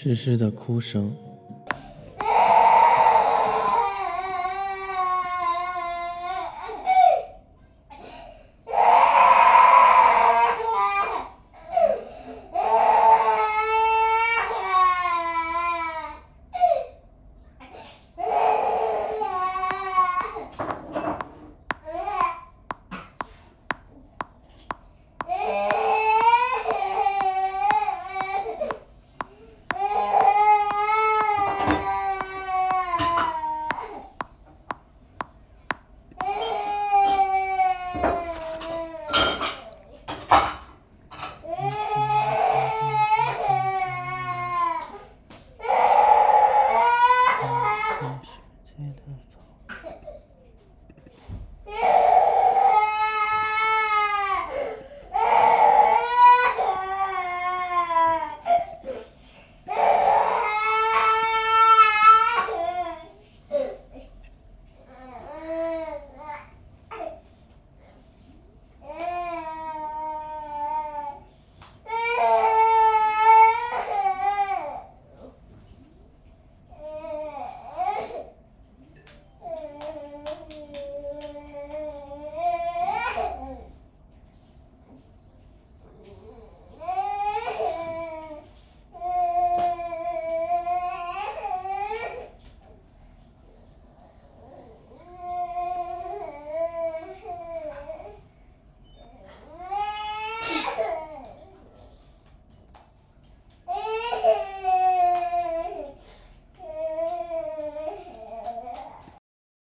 湿湿的哭声。Fantastic.